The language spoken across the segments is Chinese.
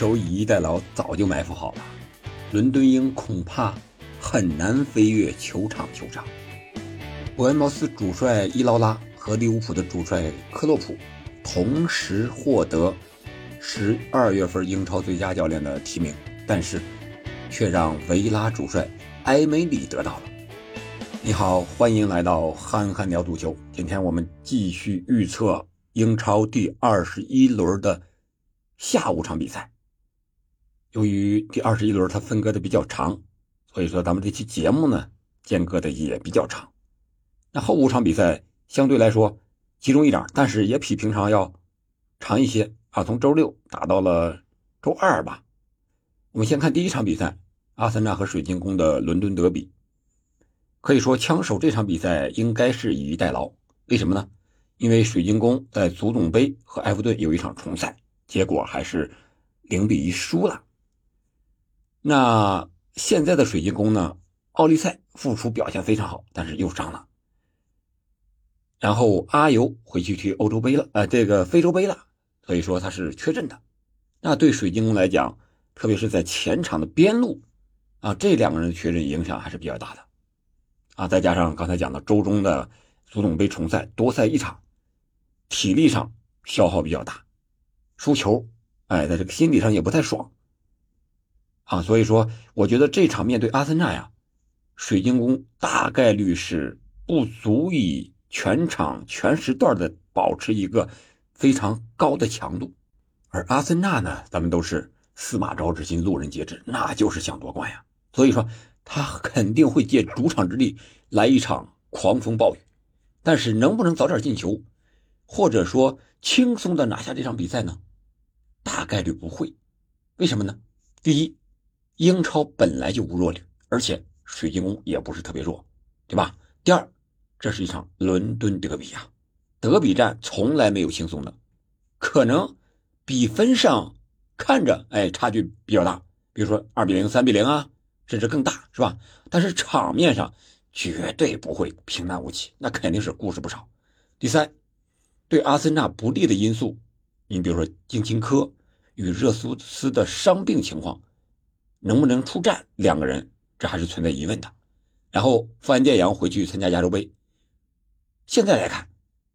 手以逸待劳早就埋伏好了，伦敦鹰恐怕很难飞越球场球场。伯恩茅斯主帅伊劳拉和利物浦的主帅克洛普同时获得十二月份英超最佳教练的提名，但是却让维拉主帅埃梅里得到了。你好，欢迎来到憨憨聊足球。今天我们继续预测英超第二十一轮的下午场比赛。由于第二十一轮它分割的比较长，所以说咱们这期节目呢间隔的也比较长。那后五场比赛相对来说集中一点，但是也比平常要长一些啊，从周六打到了周二吧。我们先看第一场比赛，阿森纳和水晶宫的伦敦德比。可以说，枪手这场比赛应该是以逸待劳。为什么呢？因为水晶宫在足总杯和埃弗顿有一场重赛，结果还是零比一输了。那现在的水晶宫呢？奥利赛复出表现非常好，但是又伤了。然后阿尤回去踢欧洲杯了，呃，这个非洲杯了，所以说他是缺阵的。那对水晶宫来讲，特别是在前场的边路啊，这两个人的缺阵影响还是比较大的。啊，再加上刚才讲的周中的足总杯重赛多赛一场，体力上消耗比较大，输球，哎，在这个心理上也不太爽。啊，所以说，我觉得这场面对阿森纳呀，水晶宫大概率是不足以全场全时段的保持一个非常高的强度，而阿森纳呢，咱们都是司马昭之心，路人皆知，那就是想夺冠呀。所以说，他肯定会借主场之力来一场狂风暴雨，但是能不能早点进球，或者说轻松的拿下这场比赛呢？大概率不会。为什么呢？第一。英超本来就无弱旅，而且水晶宫也不是特别弱，对吧？第二，这是一场伦敦德比呀，德比战从来没有轻松的，可能比分上看着哎差距比较大，比如说二比零、三比零啊，甚至更大，是吧？但是场面上绝对不会平淡无奇，那肯定是故事不少。第三，对阿森纳不利的因素，你比如说金琴科与热苏斯的伤病情况。能不能出战？两个人这还是存在疑问的。然后富安健洋回去参加亚洲杯。现在来看，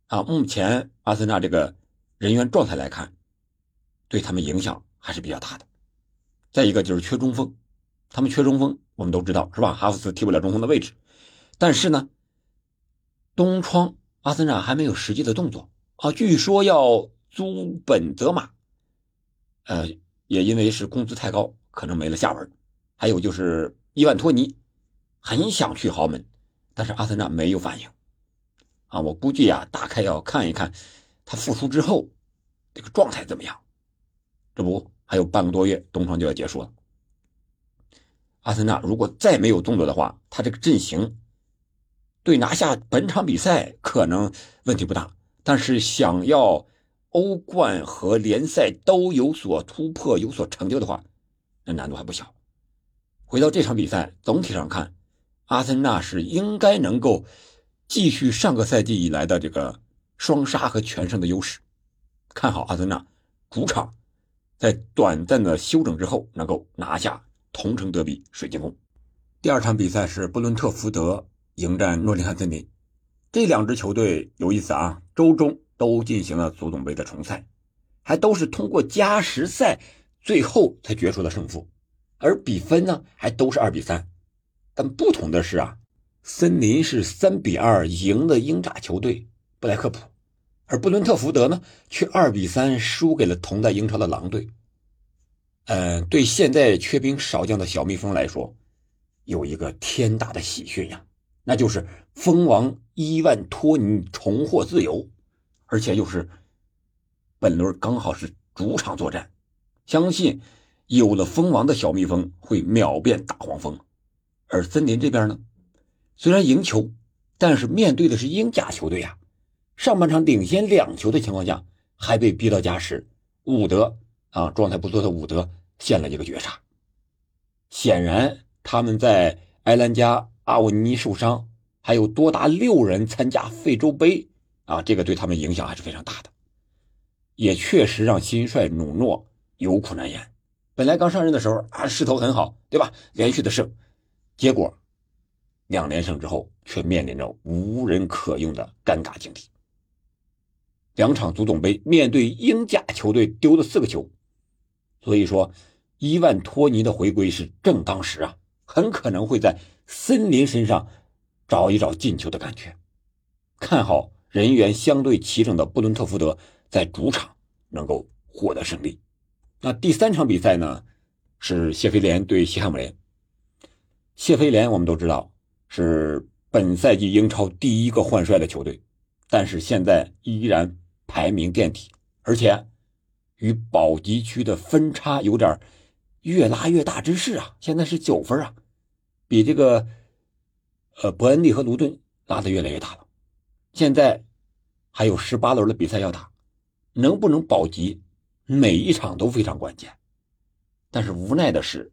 啊，目前阿森纳这个人员状态来看，对他们影响还是比较大的。再一个就是缺中锋，他们缺中锋，我们都知道是吧？哈弗斯踢不了中锋的位置。但是呢，东窗阿森纳还没有实际的动作啊，据说要租本泽马，呃，也因为是工资太高。可能没了下文，还有就是伊万托尼很想去豪门，但是阿森纳没有反应啊！我估计啊，大概要看一看他复出之后这个状态怎么样。这不还有半个多月，冬窗就要结束了。阿森纳如果再没有动作的话，他这个阵型对拿下本场比赛可能问题不大，但是想要欧冠和联赛都有所突破、有所成就的话，那难度还不小。回到这场比赛，总体上看，阿森纳是应该能够继续上个赛季以来的这个双杀和全胜的优势。看好阿森纳主场在短暂的休整之后能够拿下同城德比水晶宫。第二场比赛是布伦特福德迎战诺丁汉森林，这两支球队有意思啊，周中都进行了足总杯的重赛，还都是通过加时赛。最后才决出了胜负，而比分呢还都是二比三，但不同的是啊，森林是三比二赢了英甲球队布莱克普，而布伦特福德呢却二比三输给了同在英超的狼队。嗯，对现在缺兵少将的小蜜蜂来说，有一个天大的喜讯呀，那就是蜂王伊万托尼重获自由，而且又是本轮刚好是主场作战。相信有了蜂王的小蜜蜂会秒变大黄蜂，而森林这边呢，虽然赢球，但是面对的是英甲球队啊。上半场领先两球的情况下，还被逼到加时，伍德啊状态不错的伍德献了一个绝杀。显然他们在埃兰加阿文尼受伤，还有多达六人参加非洲杯啊，这个对他们影响还是非常大的，也确实让新帅努诺。有苦难言，本来刚上任的时候啊，势头很好，对吧？连续的胜，结果两连胜之后，却面临着无人可用的尴尬境地。两场足总杯面对英甲球队丢了四个球，所以说伊万托尼的回归是正当时啊，很可能会在森林身上找一找进球的感觉。看好人员相对齐整的布伦特福德在主场能够获得胜利。那第三场比赛呢，是谢菲联对西汉姆联。谢菲联我们都知道是本赛季英超第一个换帅的球队，但是现在依然排名垫底，而且与保级区的分差有点越拉越大之势啊！现在是九分啊，比这个呃伯恩利和卢顿拉的越来越大了。现在还有十八轮的比赛要打，能不能保级？每一场都非常关键，但是无奈的是，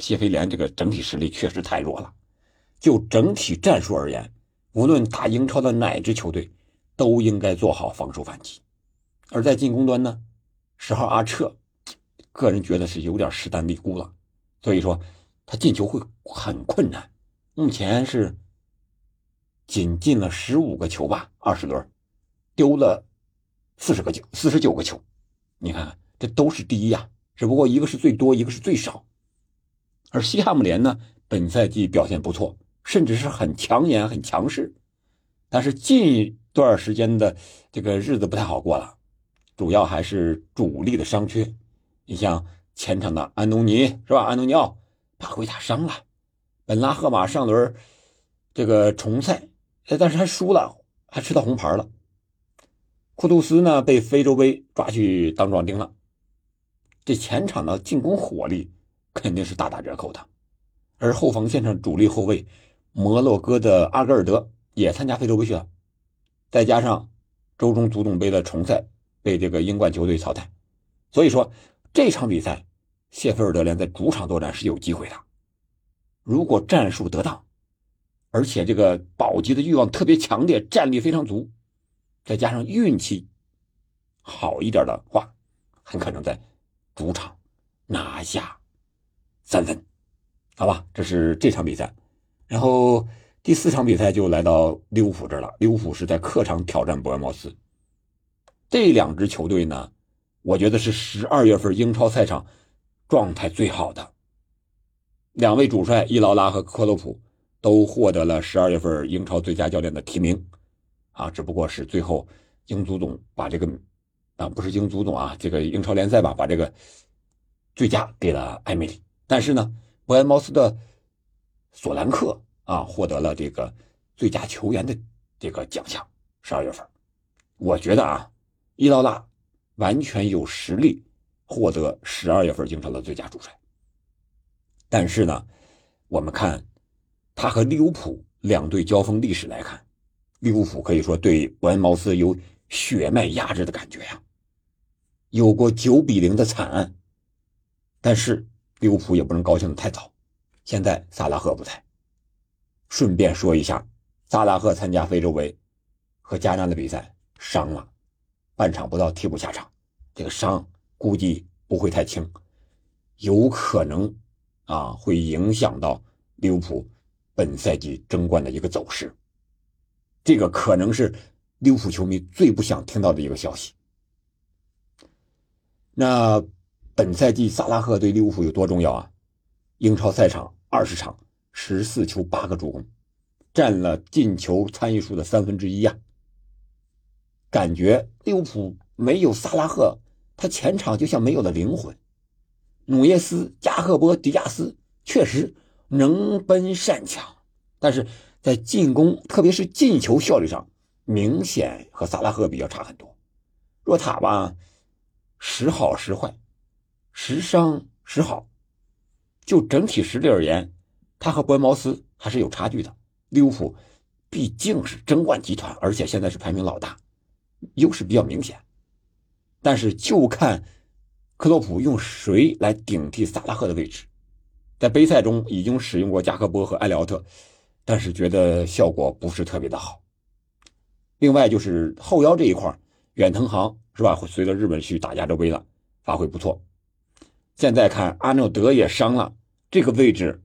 谢菲联这个整体实力确实太弱了。就整体战术而言，无论打英超的哪支球队，都应该做好防守反击。而在进攻端呢，十号阿彻，个人觉得是有点势单力孤了，所以说他进球会很困难。目前是仅进了十五个球吧，二十轮丢了四十个球，四十九个球。你看，这都是第一呀，只不过一个是最多，一个是最少。而西汉姆联呢，本赛季表现不错，甚至是很抢眼、很强势。但是近一段时间的这个日子不太好过了，主要还是主力的伤缺。你像前场的安东尼是吧？安东尼奥把回打伤了，本拉赫马上轮这个重赛，但是还输了，还吃到红牌了。库杜斯呢被非洲杯抓去当壮丁了，这前场的进攻火力肯定是大打折扣的，而后防线上主力后卫摩洛哥的阿格尔德也参加非洲杯去了，再加上周中足总杯的重赛被这个英冠球队淘汰，所以说这场比赛谢菲尔德联在主场作战是有机会的，如果战术得当，而且这个保级的欲望特别强烈，战力非常足。再加上运气好一点的话，很可能在主场拿下三分，好吧？这是这场比赛。然后第四场比赛就来到利物浦这了。利物浦是在客场挑战伯恩茅斯。这两支球队呢，我觉得是十二月份英超赛场状态最好的两位主帅伊劳拉和克洛普都获得了十二月份英超最佳教练的提名。啊，只不过是最后英足总把这个啊，不是英足总啊，这个英超联赛吧，把这个最佳给了埃梅里。但是呢，伯恩茅斯的索兰克啊，获得了这个最佳球员的这个奖项。十二月份，我觉得啊，伊劳拉完全有实力获得十二月份英超的最佳主帅。但是呢，我们看他和利物浦两队交锋历史来看。利物浦可以说对伯恩茅斯有血脉压制的感觉呀，有过九比零的惨案。但是利物浦也不能高兴的太早，现在萨拉赫不在。顺便说一下，萨拉赫参加非洲杯和加纳的比赛伤了，半场不到替补下场。这个伤估计不会太轻，有可能啊会影响到利物浦本赛季争冠的一个走势。这个可能是利物浦球迷最不想听到的一个消息。那本赛季萨拉赫对利物浦有多重要啊？英超赛场二十场，十四球八个助攻，占了进球参与数的三分之一呀。感觉利物浦没有萨拉赫，他前场就像没有了灵魂。努涅斯、加赫波、迪亚斯确实能奔善抢，但是。在进攻，特别是进球效率上，明显和萨拉赫比较差很多。若塔吧，时好时坏，时伤时好。就整体实力而言，他和伯恩茅斯还是有差距的。利物浦毕竟是争冠集团，而且现在是排名老大，优势比较明显。但是就看克洛普用谁来顶替萨拉赫的位置。在杯赛中已经使用过加克波和埃里奥特。但是觉得效果不是特别的好。另外就是后腰这一块，远藤航是吧？随着日本去打亚洲杯了，发挥不错。现在看阿诺德也伤了，这个位置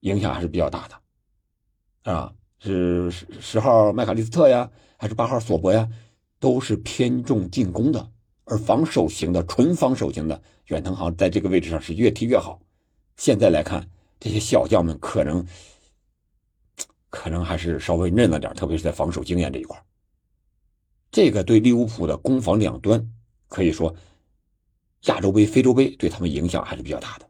影响还是比较大的，啊，是十号麦卡利斯特呀，还是八号索博呀，都是偏重进攻的，而防守型的纯防守型的远藤航在这个位置上是越踢越好。现在来看，这些小将们可能可能还是稍微嫩了点，特别是在防守经验这一块。这个对利物浦的攻防两端可以说。亚洲杯、非洲杯对他们影响还是比较大的。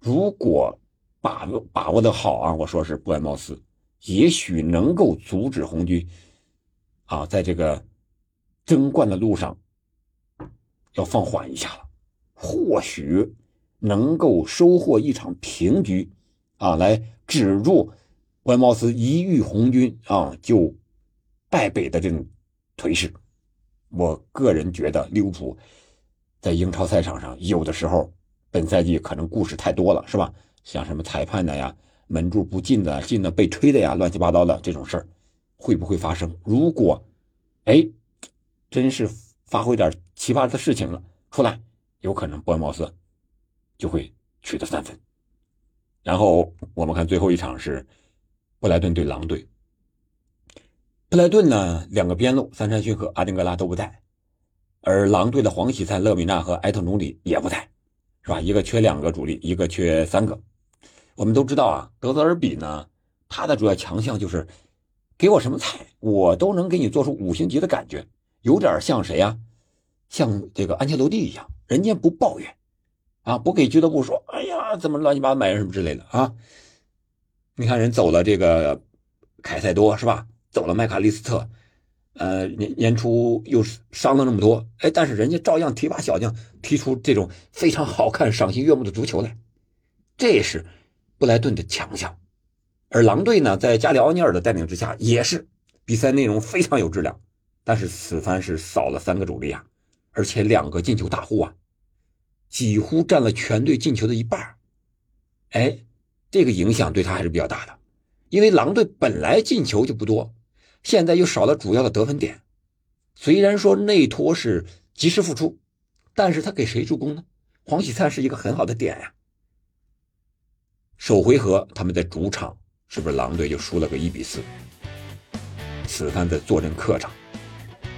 如果把握把握的好啊，我说是布恩茅斯，也许能够阻止红军啊，在这个争冠的路上要放缓一下了，或许能够收获一场平局啊，来止住布恩茅斯一遇红军啊就败北的这种颓势。我个人觉得利物浦。在英超赛场上，有的时候本赛季可能故事太多了，是吧？像什么裁判的呀、门柱不进的、进的被吹的呀，乱七八糟的这种事儿，会不会发生？如果，哎，真是发挥点奇葩的事情了出来，有可能伯恩茅斯就会取得三分。然后我们看最后一场是布莱顿对狼队。布莱顿呢，两个边路三山勋和阿丁格拉都不在。而狼队的黄喜灿、勒米纳和埃特努里也不在，是吧？一个缺两个主力，一个缺三个。我们都知道啊，德泽尔比呢，他的主要强项就是给我什么菜，我都能给你做出五星级的感觉，有点像谁呀？像这个安切洛蒂一样，人家不抱怨啊，不给俱乐部说，哎呀，怎么乱七八糟买人什么之类的啊？你看人走了这个凯塞多是吧？走了麦卡利斯特。呃，年年初又伤了那么多，哎，但是人家照样提拔小将，踢出这种非常好看、赏心悦目的足球来，这是布莱顿的强项。而狼队呢，在加里奥尼尔的带领之下，也是比赛内容非常有质量，但是此番是少了三个主力啊，而且两个进球大户啊，几乎占了全队进球的一半。哎，这个影响对他还是比较大的，因为狼队本来进球就不多。现在又少了主要的得分点，虽然说内托是及时复出，但是他给谁助攻呢？黄喜灿是一个很好的点呀。首回合他们在主场，是不是狼队就输了个一比四？此番在坐镇客场，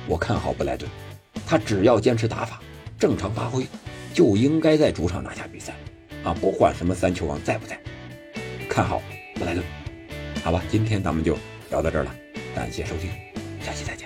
我看好布莱顿，他只要坚持打法，正常发挥，就应该在主场拿下比赛啊！不管什么三球王在不在，看好布莱顿，好吧？今天咱们就聊到这儿了。感谢收听，下期再见。